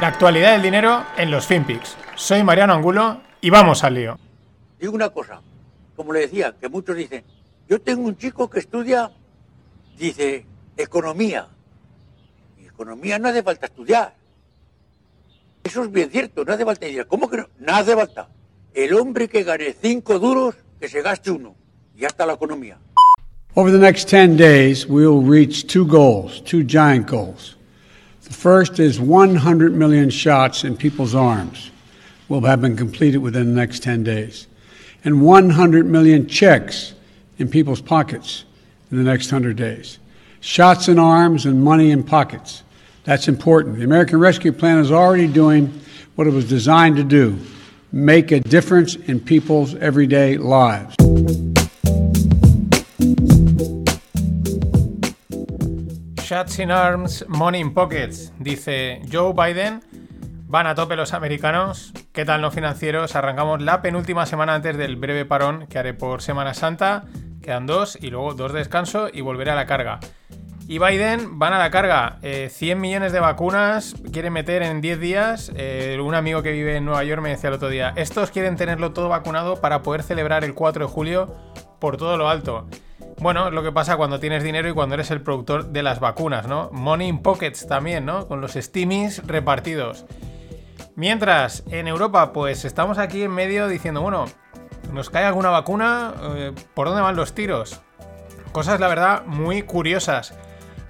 La actualidad del dinero en los FinPix. Soy Mariano Angulo y vamos al lío. Digo una cosa, como le decía, que muchos dicen, yo tengo un chico que estudia, dice, economía. Y economía no hace falta estudiar. Eso es bien cierto, no hace falta estudiar. ¿Cómo que no? No hace falta. El hombre que gane cinco duros, que se gaste uno. Y ya está la economía. Over the next 10 days, we will reach two goals, two giant goals. The first is 100 million shots in people's arms will have been completed within the next 10 days, and 100 million checks in people's pockets in the next 100 days. Shots in arms and money in pockets. That's important. The American Rescue Plan is already doing what it was designed to do make a difference in people's everyday lives. Shots in arms, money in pockets. Dice Joe Biden. Van a tope los americanos. ¿Qué tal los financieros? Arrancamos la penúltima semana antes del breve parón que haré por Semana Santa. Quedan dos y luego dos de descanso y volveré a la carga. Y Biden van a la carga. 100 eh, millones de vacunas quieren meter en 10 días. Eh, un amigo que vive en Nueva York me decía el otro día, estos quieren tenerlo todo vacunado para poder celebrar el 4 de julio por todo lo alto. Bueno, lo que pasa cuando tienes dinero y cuando eres el productor de las vacunas, ¿no? Money in pockets también, ¿no? Con los steamies repartidos. Mientras, en Europa, pues estamos aquí en medio diciendo, bueno, ¿nos cae alguna vacuna? Eh, ¿Por dónde van los tiros? Cosas, la verdad, muy curiosas.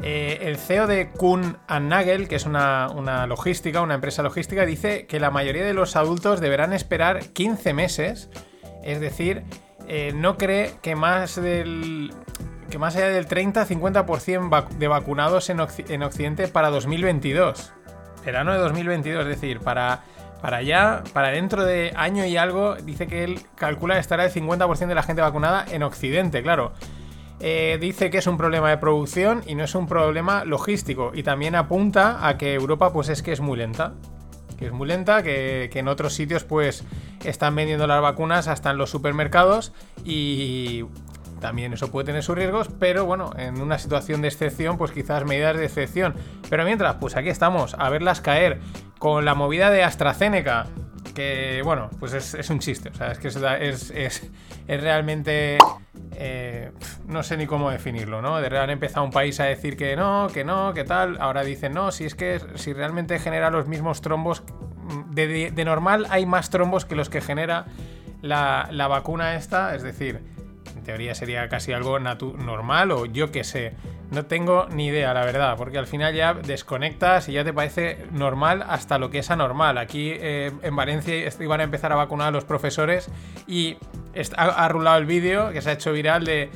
Eh, el CEO de Kuhn Nagel, que es una, logística, una empresa logística, dice que la mayoría de los adultos deberán esperar 15 meses, es decir, eh, no cree que más del que más allá del 30-50% de vacunados en, Occidente para 2022. Verano de 2022, es decir, para, para allá, para dentro de año y algo, dice que él calcula que estará el 50% de la gente vacunada en Occidente, claro. Eh, dice que es un problema de producción y no es un problema logístico. Y también apunta a que Europa pues es que es muy lenta. Que es muy lenta, que, en otros sitios pues están vendiendo las vacunas hasta en los supermercados y también eso puede tener sus riesgos, pero bueno, en una situación de excepción, pues quizás medidas de excepción. Pero mientras, pues aquí estamos, a verlas caer con la movida de AstraZeneca, que bueno, pues es, un chiste, o sea, es que es, es realmente eh, no sé ni cómo definirlo, ¿no? De repente empezado un país a decir que no, que no, que tal. Ahora dicen, no, si es que si realmente genera los mismos trombos, de, normal hay más trombos que los que genera la, la, vacuna esta. Es decir, en teoría sería casi algo normal o yo qué sé. No tengo ni idea, la verdad, porque al final ya desconectas y ya te parece normal hasta lo que es anormal. Aquí eh, en Valencia iban a empezar a vacunar a los profesores y ha, rulado el vídeo que se ha hecho viral de,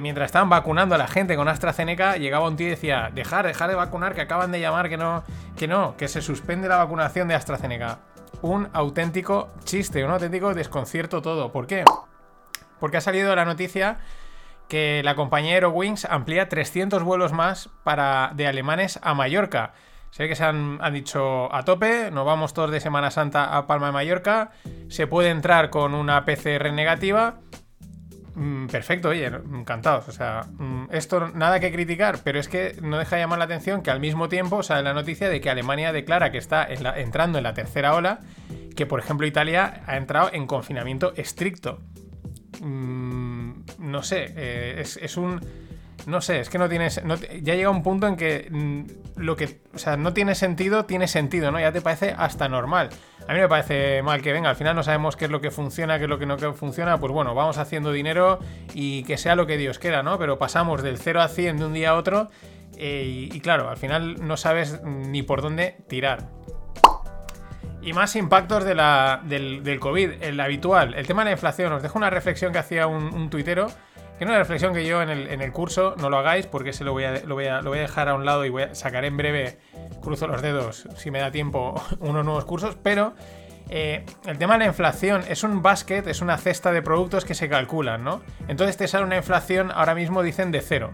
mientras estaban vacunando a la gente con AstraZeneca, llegaba un tío y decía, dejar, dejar de vacunar, que acaban de llamar que no, que no, que se suspende la vacunación de AstraZeneca. Un auténtico chiste, un auténtico desconcierto todo. ¿Por qué? Porque ha salido la noticia que la compañía Aerowings amplía 300 vuelos más para, de alemanes a Mallorca. Sé que se han, dicho a tope, nos vamos todos de Semana Santa a Palma de Mallorca, se puede entrar con una PCR negativa. Mm, perfecto, oye, encantados. O sea, mm, esto nada que criticar, pero es que no deja de llamar la atención que al mismo tiempo sale la noticia de que Alemania declara que está entrando en la tercera ola, que por ejemplo Italia ha entrado en confinamiento estricto. Mm, no sé, eh, es, un... No sé, es que no tienes. ya llega un punto en que mm, lo que. O sea, no tiene sentido, tiene sentido, ¿no? Ya te parece hasta normal. A mí me parece mal que venga, al final no sabemos qué es lo que funciona, qué es lo que no funciona. Pues bueno, vamos haciendo dinero y que sea lo que Dios quiera, ¿no? Pero pasamos del 0 a 100 de un día a otro eh, y claro, al final no sabes ni por dónde tirar. Y más impactos de del, del, COVID, el habitual. El tema de la inflación. Os dejo una reflexión que hacía un, tuitero. Que no es una reflexión que yo en el, curso no lo hagáis porque se lo voy, a, lo, voy a, lo voy a dejar a un lado y voy a sacar en breve, cruzo los dedos, si me da tiempo, unos nuevos cursos. Pero eh, el tema de la inflación es un basket, es una cesta de productos que se calculan, ¿no? Entonces te sale una inflación, ahora mismo dicen de cero.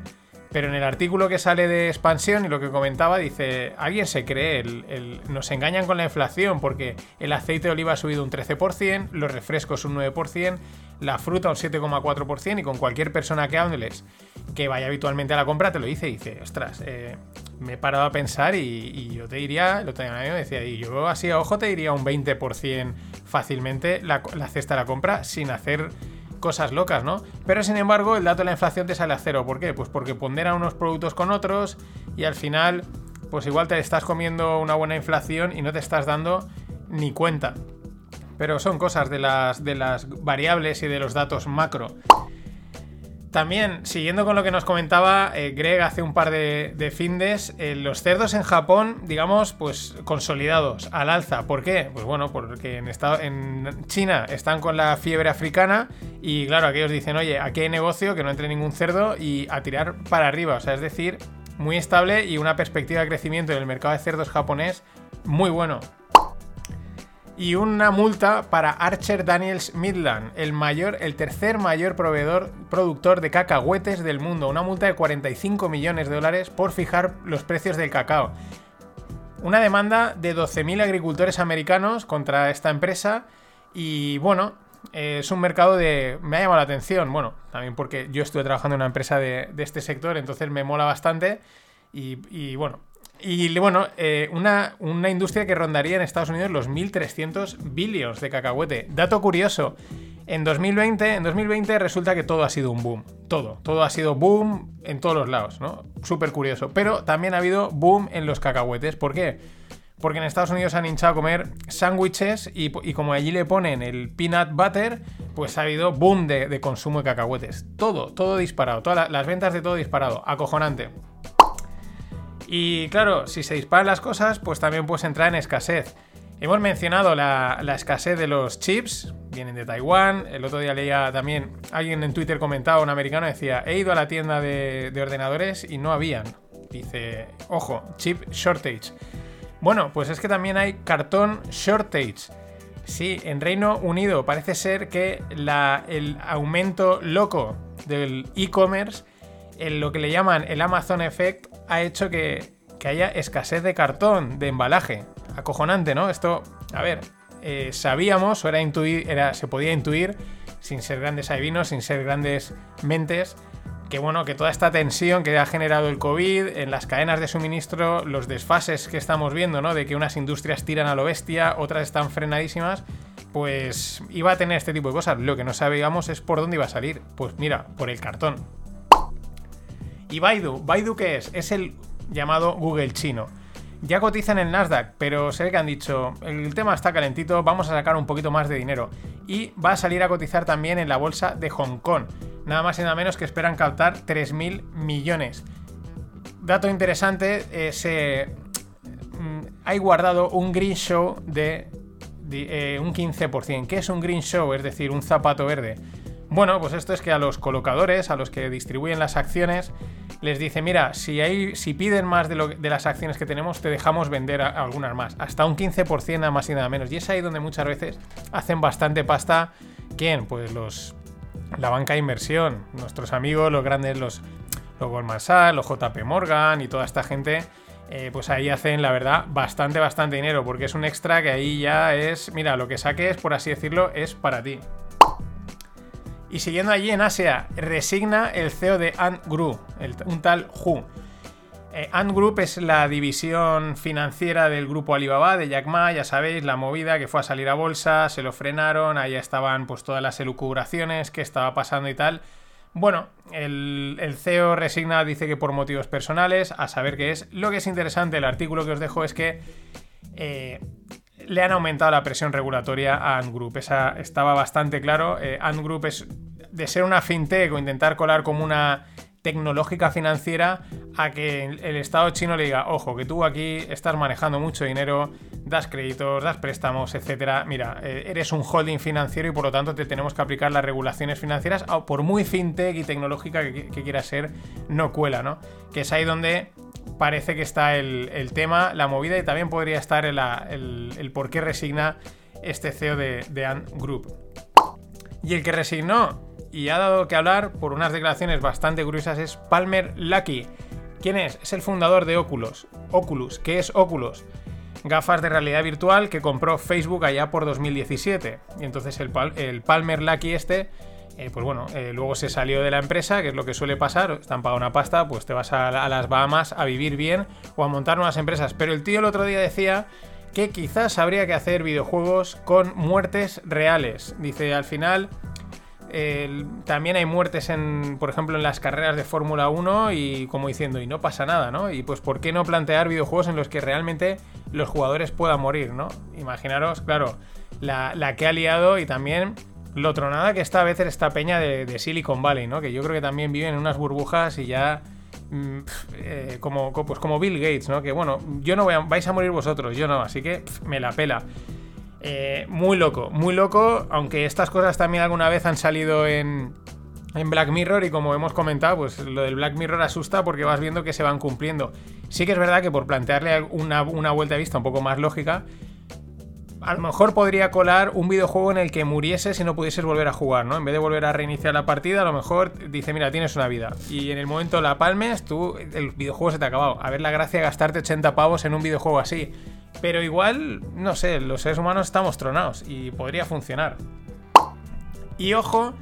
Pero en el artículo que sale de expansión y lo que comentaba, dice, alguien se cree, el, nos engañan con la inflación porque el aceite de oliva ha subido un 13%, los refrescos un 9%, la fruta un 7,4% y con cualquier persona que hables que vaya habitualmente a la compra te lo dice y dice, ostras, eh, me he parado a pensar y, yo te diría, lo tenía me decía, y yo así a ojo te diría un 20% fácilmente la, la cesta de la compra sin hacer cosas locas, ¿no? Pero sin embargo, el dato de la inflación te sale a cero. ¿Por qué? Pues porque pondera unos productos con otros y al final, pues igual te estás comiendo una buena inflación y no te estás dando ni cuenta. Pero son cosas de las, de las variables y de los datos macro. También, siguiendo con lo que nos comentaba eh, Greg hace un par de, findes, eh, los cerdos en Japón, digamos, pues consolidados, al alza. ¿Por qué? Pues bueno, porque en, estado, en China están con la fiebre africana y claro, aquellos dicen, oye, aquí hay negocio, que no entre ningún cerdo y a tirar para arriba. O sea, es decir, muy estable y una perspectiva de crecimiento en el mercado de cerdos japonés muy bueno y una multa para Archer Daniels Midland, el mayor, el tercer mayor proveedor, productor de cacahuetes del mundo. Una multa de 45 millones de dólares por fijar los precios del cacao. Una demanda de 12.000 agricultores americanos contra esta empresa y bueno, es un mercado de... me ha llamado la atención, bueno, también porque yo estuve trabajando en una empresa de, este sector, entonces me mola bastante y bueno, y bueno, eh, una, una, industria que rondaría en Estados Unidos los 1.300 billions de cacahuete. Dato curioso, en 2020, en 2020 resulta que todo ha sido un boom. Todo, todo ha sido boom en todos los lados, ¿no? Súper curioso. Pero también ha habido boom en los cacahuetes. ¿Por qué? Porque en Estados Unidos han hinchado a comer sándwiches y, como allí le ponen el peanut butter, pues ha habido boom de, consumo de cacahuetes. Todo, todo disparado. Todas las ventas de todo disparado. Acojonante. Y claro, si se disparan las cosas, pues también puedes entrar en escasez. Hemos mencionado la, escasez de los chips, vienen de Taiwán. El otro día leía también, alguien en Twitter comentaba, un americano decía, he ido a la tienda de, de ordenadores y no habían. Dice, ojo, chip shortage. Bueno, pues es que también hay cartón shortage. Sí, en Reino Unido parece ser que el aumento loco del e-commerce lo que le llaman el Amazon Effect ha hecho que, haya escasez de cartón, de embalaje. Acojonante, ¿no? Esto, a ver, eh, sabíamos o era intuir, era, se podía intuir, sin ser grandes adivinos, sin ser grandes mentes, que bueno, que toda esta tensión que ha generado el COVID en las cadenas de suministro, los desfases que estamos viendo, ¿no? De que unas industrias tiran a lo bestia, otras están frenadísimas, pues iba a tener este tipo de cosas. Lo que no sabíamos es por dónde iba a salir. Pues mira, por el cartón. ¿Y Baidu? ¿Baidu qué es? Es el llamado Google chino. Ya cotiza en el Nasdaq, pero sé que han dicho, el tema está calentito, vamos a sacar un poquito más de dinero. Y va a salir a cotizar también en la bolsa de Hong Kong. Nada más y nada menos que esperan captar 3.000 millones. Dato interesante, eh, se, mm, hay guardado un green show de, eh, un 15%. ¿Qué es un green show? Es decir, un zapato verde. Bueno, pues esto es que a los colocadores, a los que distribuyen las acciones, les dice, mira, si, si piden más de, lo, de las acciones que tenemos, te dejamos vender algunas más. Hasta un 15% nada más y nada menos. Y es ahí donde muchas veces hacen bastante pasta. ¿Quién? Pues los la banca de inversión, nuestros amigos, los grandes, los, los Goldman Sachs, los JP Morgan y toda esta gente. Eh, pues ahí hacen, la verdad, bastante, bastante dinero, porque es un extra que ahí ya es, mira, lo que saques, por así decirlo, es para ti. Y siguiendo allí en Asia, resigna el CEO de Ant Group, un tal Hu. Eh, Ant Group es la división financiera del grupo Alibaba de Jack Ma, ya sabéis, la movida que fue a salir a bolsa, se lo frenaron, ahí estaban pues todas las elucubraciones, qué estaba pasando y tal. Bueno, el, CEO resigna, dice que por motivos personales, a saber qué es. Lo que es interesante, el artículo que os dejo es que eh, le han aumentado la presión regulatoria a Ant Group. Esa estaba bastante claro. Eh, Ant Group es de ser una fintech o intentar colar como una tecnológica financiera a que el Estado chino le diga, ojo, que tú aquí estás manejando mucho dinero, das créditos, das préstamos, etcétera. Mira, eh, eres un holding financiero y por lo tanto te tenemos que aplicar las regulaciones financieras, por muy fintech y tecnológica que, quiera ser, no cuela, ¿no? Que es ahí donde parece que está el, tema, la movida y también podría estar el, por qué resigna este CEO de, de Group. Y el que resignó, y ha dado que hablar por unas declaraciones bastante curiosas es Palmer Lucky. ¿Quién es? Es el fundador de Oculus. Oculus, ¿qué es Oculus? Gafas de realidad virtual que compró Facebook allá por 2017. Y entonces el, Palmer Lucky este, eh, pues bueno, eh, luego se salió de la empresa, que es lo que suele pasar, están pagando una pasta, pues te vas a, las Bahamas a vivir bien o a montar nuevas empresas. Pero el tío el otro día decía que quizás habría que hacer videojuegos con muertes reales. Dice, al final también hay muertes en, por ejemplo, en las carreras de Fórmula 1 y como diciendo, y no pasa nada, ¿no? Y pues, ¿por qué no plantear videojuegos en los que realmente los jugadores puedan morir, ¿no? Imaginaros, claro, la, que ha liado y también lo tronada que está a veces esta peña de, Silicon Valley, ¿no? Que yo creo que también viven en unas burbujas y ya... Mm, eh, como, pues como Bill Gates, ¿no? Que bueno, yo no voy a, vais a morir vosotros, yo no, así que me la pela. Eh, muy loco, muy loco, aunque estas cosas también alguna vez han salido en, Black Mirror y como hemos comentado, pues lo del Black Mirror asusta porque vas viendo que se van cumpliendo. Sí que es verdad que por plantearle una, vuelta de vista un poco más lógica, a lo mejor podría colar un videojuego en el que murieses y no pudieses volver a jugar, ¿no? En vez de volver a reiniciar la partida, a lo mejor dice, mira, tienes una vida. Y en el momento la palmes, tú, el videojuego se te ha acabado. A ver la gracia de gastarte 80 pavos en un videojuego así. Pero igual, no sé, los seres humanos estamos tronados y podría funcionar. Y ojo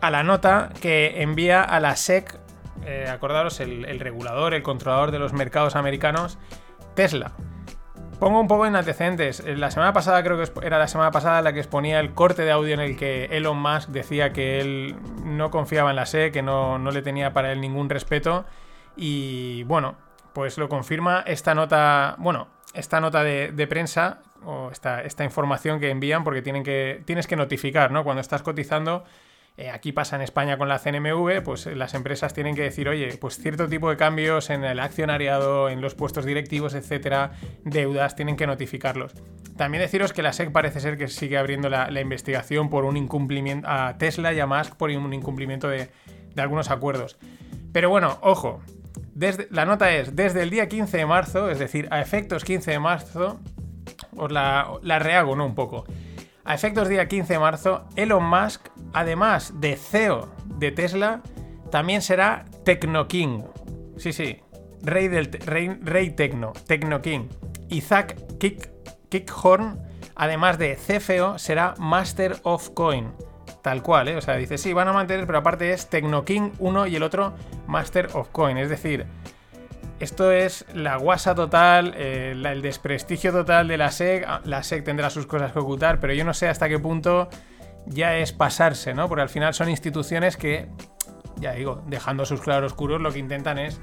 a la nota que envía a la SEC, eh, acordaros, el, regulador, el controlador de los mercados americanos, Tesla. Pongo un poco en antecedentes. Eh, la semana pasada, creo que era la semana pasada la que exponía el corte de audio en el que Elon Musk decía que él no confiaba en la SEC, que no, no le tenía para él ningún respeto. Y bueno, pues lo confirma esta nota. Bueno, esta nota de, prensa o esta, esta, información que envían porque tienen que, tienes que notificar, ¿no? Cuando estás cotizando, eh, aquí pasa en España con la CNMV, pues las empresas tienen que decir, oye, pues cierto tipo de cambios en el accionariado, en los puestos directivos, etcétera, deudas, tienen que notificarlos. También deciros que la SEC parece ser que sigue abriendo la, investigación por un incumplimiento a Tesla y a Musk por un incumplimiento de, de algunos acuerdos. Pero bueno, ojo, la nota es, desde el día 15 de marzo, es decir, a efectos 15 de marzo, os la, la rehago, ¿no? Un poco. A efectos día 15 de marzo, Elon Musk, además de CEO de Tesla, también será Tecno King. Sí, sí, rey, del, rey, rey Tecno, Tecno King. Isaac Kick, Kickhorn, además de CFO, será Master of Coin. Tal cual, ¿eh? O sea, dice, sí, van a mantener, pero aparte es King uno y el otro Master of Coin. Es decir, esto es la guasa total, eh, el desprestigio total de la SEC. Ah, la SEC tendrá sus cosas que ocultar, pero yo no sé hasta qué punto ya es pasarse, ¿no? Porque al final son instituciones que, ya digo, dejando sus claroscuros, lo que intentan es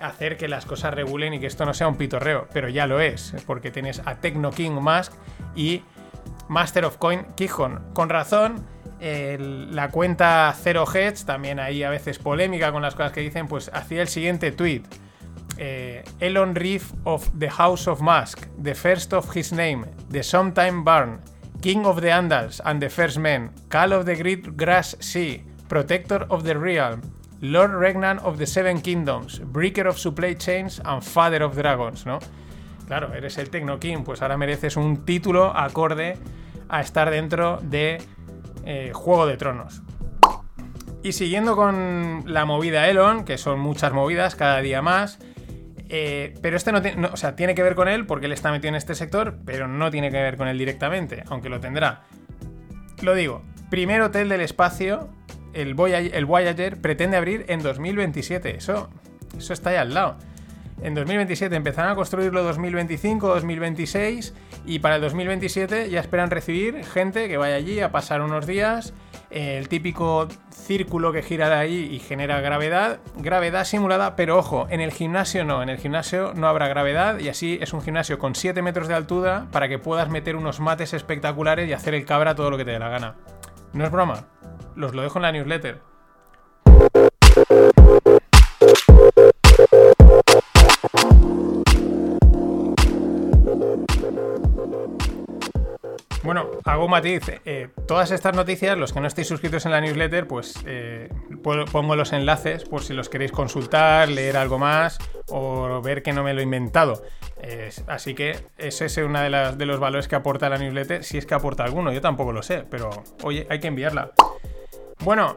hacer que las cosas regulen y que esto no sea un pitorreo, pero ya lo es, porque tienes a King Musk y Master of Coin Kihon. Con razón, la cuenta Zero Hedge, también ahí a veces polémica con las cosas que dicen, pues hacía el siguiente tweet. Eh, Elon Reef of the House of Musk, the first of his name, the sometime Barn, King of the Andals and the First Men, Cal of the Great Grass Sea, Protector of the Realm, Lord Regnant of the Seven Kingdoms, Breaker of Supply Chains and Father of Dragons, ¿no? Claro, eres el Tecno King, pues ahora mereces un título acorde a estar dentro de eh, Juego de Tronos. Y siguiendo con la movida Elon, que son muchas movidas cada día más, eh, pero este no, tiene, o sea, tiene que ver con él porque él está metido en este sector, pero no tiene que ver con él directamente, aunque lo tendrá. Lo digo, primer hotel del espacio, el Voyager, el Voyager pretende abrir en 2027. Eso, eso está ahí al lado. En 2027 empezarán a construirlo 2025, 2026 y para el 2027 ya esperan recibir gente que vaya allí a pasar unos días, el típico círculo que gira de ahí y genera gravedad, gravedad simulada, pero ojo, en el gimnasio no, en el gimnasio no habrá gravedad y así es un gimnasio con 7 metros de altura para que puedas meter unos mates espectaculares y hacer el cabra todo lo que te dé la gana. No es broma, los lo dejo en la newsletter. Hago un matiz. Eh, todas estas noticias, los que no estéis suscritos en la newsletter, pues eh, pongo los enlaces por si los queréis consultar, leer algo más o ver que no me lo he inventado. así que ese es uno de, de, los valores que aporta la newsletter, si es que aporta alguno. Yo tampoco lo sé, pero oye, hay que enviarla. Bueno,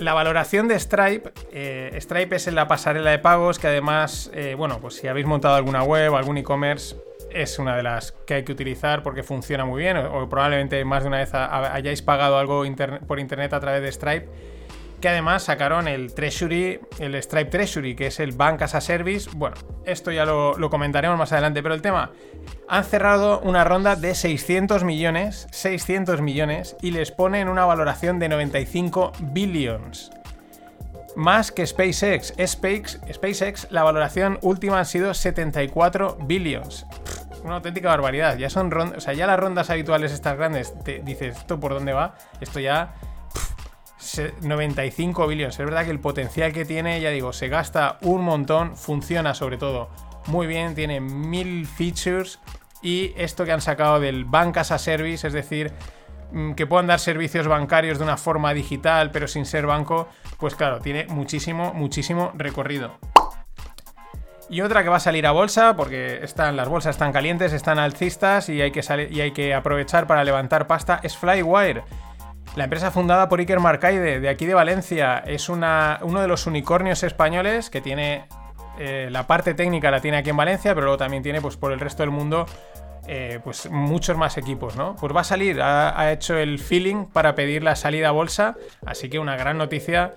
la valoración de Stripe, eh, Stripe es en la pasarela de pagos que además, eh, bueno, pues si habéis montado alguna web algún e-commerce, es una de las que hay que utilizar porque funciona muy bien o, probablemente más de una vez hayáis pagado algo por internet a través de Stripe que además sacaron el Treasury, el Stripe Treasury, que es el Bank as a Service. Bueno, esto ya lo, comentaremos más adelante, pero el tema, han cerrado una ronda de 600 millones, 600 millones, y les ponen una valoración de 95 billions. Más que SpaceX. SpaceX, SpaceX, la valoración última han sido 74 billions. una auténtica barbaridad. Ya son rondas, o sea, ya las rondas habituales estas grandes, te dices, ¿esto por dónde va? Esto ya 95 billones. Es verdad que el potencial que tiene, ya digo, se gasta un montón, funciona sobre todo muy bien, tiene mil features y esto que han sacado del Bank as a Service, es decir, mm, que puedan dar servicios bancarios de una forma digital pero sin ser banco, pues claro, tiene muchísimo, muchísimo recorrido. Y otra que va a salir a bolsa, porque están, las bolsas están calientes, están alcistas y hay, que y hay que aprovechar para levantar pasta, es Flywire. La empresa fundada por Iker Marcaide, de aquí de Valencia, es una, uno de los unicornios españoles que tiene eh, la parte técnica la tiene aquí en Valencia, pero luego también tiene pues por el resto del mundo eh, pues muchos más equipos, ¿no? Pues va a salir, ha, hecho el feeling para pedir la salida a bolsa, así que una gran noticia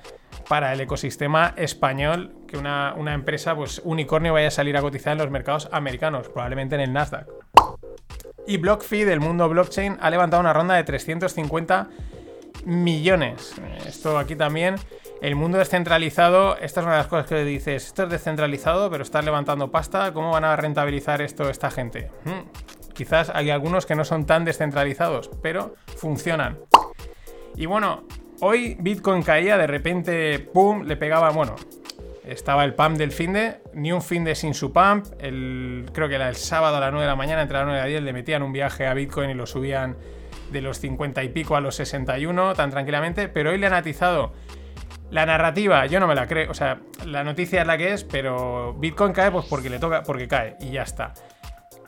para el ecosistema español que una, una empresa pues unicornio vaya a salir a cotizar en los mercados americanos, probablemente en el Nasdaq. Y BlockFi del mundo blockchain ha levantado una ronda de 350 millones. Esto aquí también. El mundo descentralizado, esta es una de las cosas que dices, esto es descentralizado, pero estás levantando pasta, ¿cómo van a rentabilizar esto esta gente? Hmm, quizás hay algunos que no son tan descentralizados, pero funcionan. Y bueno, hoy Bitcoin caía, de repente, ¡pum!, le pegaba, bueno, estaba el pump del finde, ni un finde sin su pump, el, creo que era el sábado a las 9 de la mañana, entre las 9 y las 10, le metían un viaje a Bitcoin y lo subían de los 50 y pico a los 61 tan tranquilamente, pero hoy le han atizado la narrativa, yo no me la creo, o sea, la noticia es la que es, pero Bitcoin cae pues porque le toca, porque cae y ya está.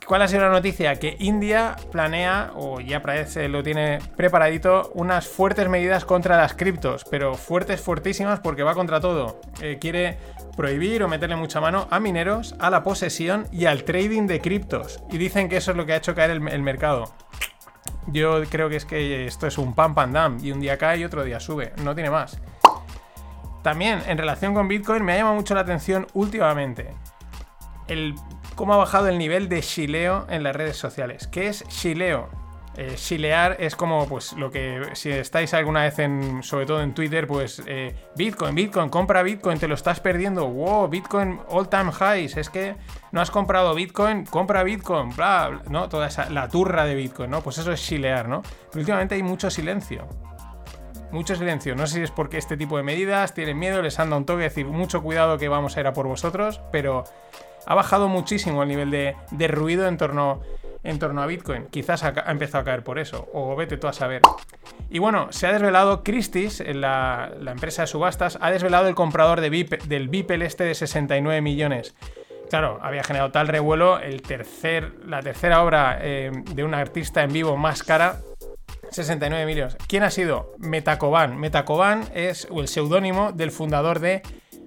¿Cuál ha sido la noticia? Que India planea, o ya parece lo tiene preparadito, unas fuertes medidas contra las criptos, pero fuertes, fuertísimas, porque va contra todo. Eh, quiere prohibir o meterle mucha mano a mineros, a la posesión y al trading de criptos. Y dicen que eso es lo que ha hecho caer el mercado. Yo creo que es que esto es un pam pam dam y un día cae y otro día sube, no tiene más. También en relación con Bitcoin me ha llamado mucho la atención últimamente el cómo ha bajado el nivel de shileo en las redes sociales. ¿Qué es shileo? Eh, shilear es como pues lo que si estáis alguna vez en sobre todo en Twitter pues eh, Bitcoin, Bitcoin, compra Bitcoin, te lo estás perdiendo, wow, Bitcoin all time highs, es que no has comprado Bitcoin, compra Bitcoin, bla, bla no, toda esa la turra de Bitcoin, ¿no? Pues eso es shilear, ¿no? Pero últimamente hay mucho silencio. Mucho silencio. No sé si es porque este tipo de medidas tienen miedo, les han dado un toque, decir mucho cuidado que vamos a ir a por vosotros, pero ha bajado muchísimo el nivel de, ruido en torno a Bitcoin. Quizás ha, empezado a caer por eso, o vete tú a saber. Y bueno, se ha desvelado Christie's, la, empresa de subastas, ha desvelado el comprador de del Beeple este de 69 millones. Claro, había generado tal revuelo, el tercer, la tercera obra eh, de un artista en vivo más cara 69 millones. ¿Quién ha sido? Metacoban. Metacoban es el seudónimo del fundador de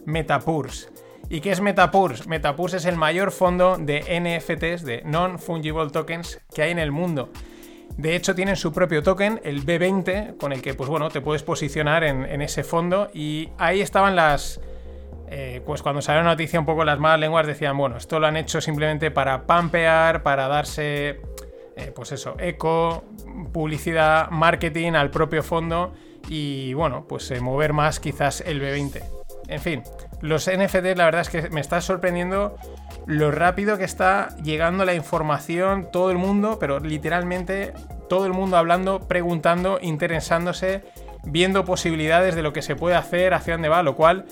Metapurs. ¿Y qué es Metapurs? Metapurs es el mayor fondo de NFTs, de Non-Fungible Tokens, que hay en el mundo. De hecho, tienen su propio token, el B20, con el que pues, bueno, te puedes posicionar en, ese fondo. Y ahí estaban las. Eh, pues cuando salió la noticia, un poco las malas lenguas decían: bueno, esto lo han hecho simplemente para pampear, para darse. Eh, pues eso, eco, publicidad, marketing al propio fondo. Y bueno, pues eh, mover más quizás el B20. En fin, los NFT, la verdad es que me está sorprendiendo lo rápido que está llegando la información, todo el mundo, pero literalmente todo el mundo hablando, preguntando, interesándose, viendo posibilidades de lo que se puede hacer, hacia dónde va, lo cual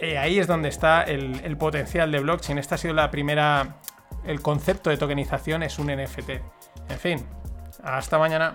eh, ahí es donde está el, potencial de blockchain. Esta ha sido la primera, el concepto de tokenización es un NFT. En fin, hasta mañana.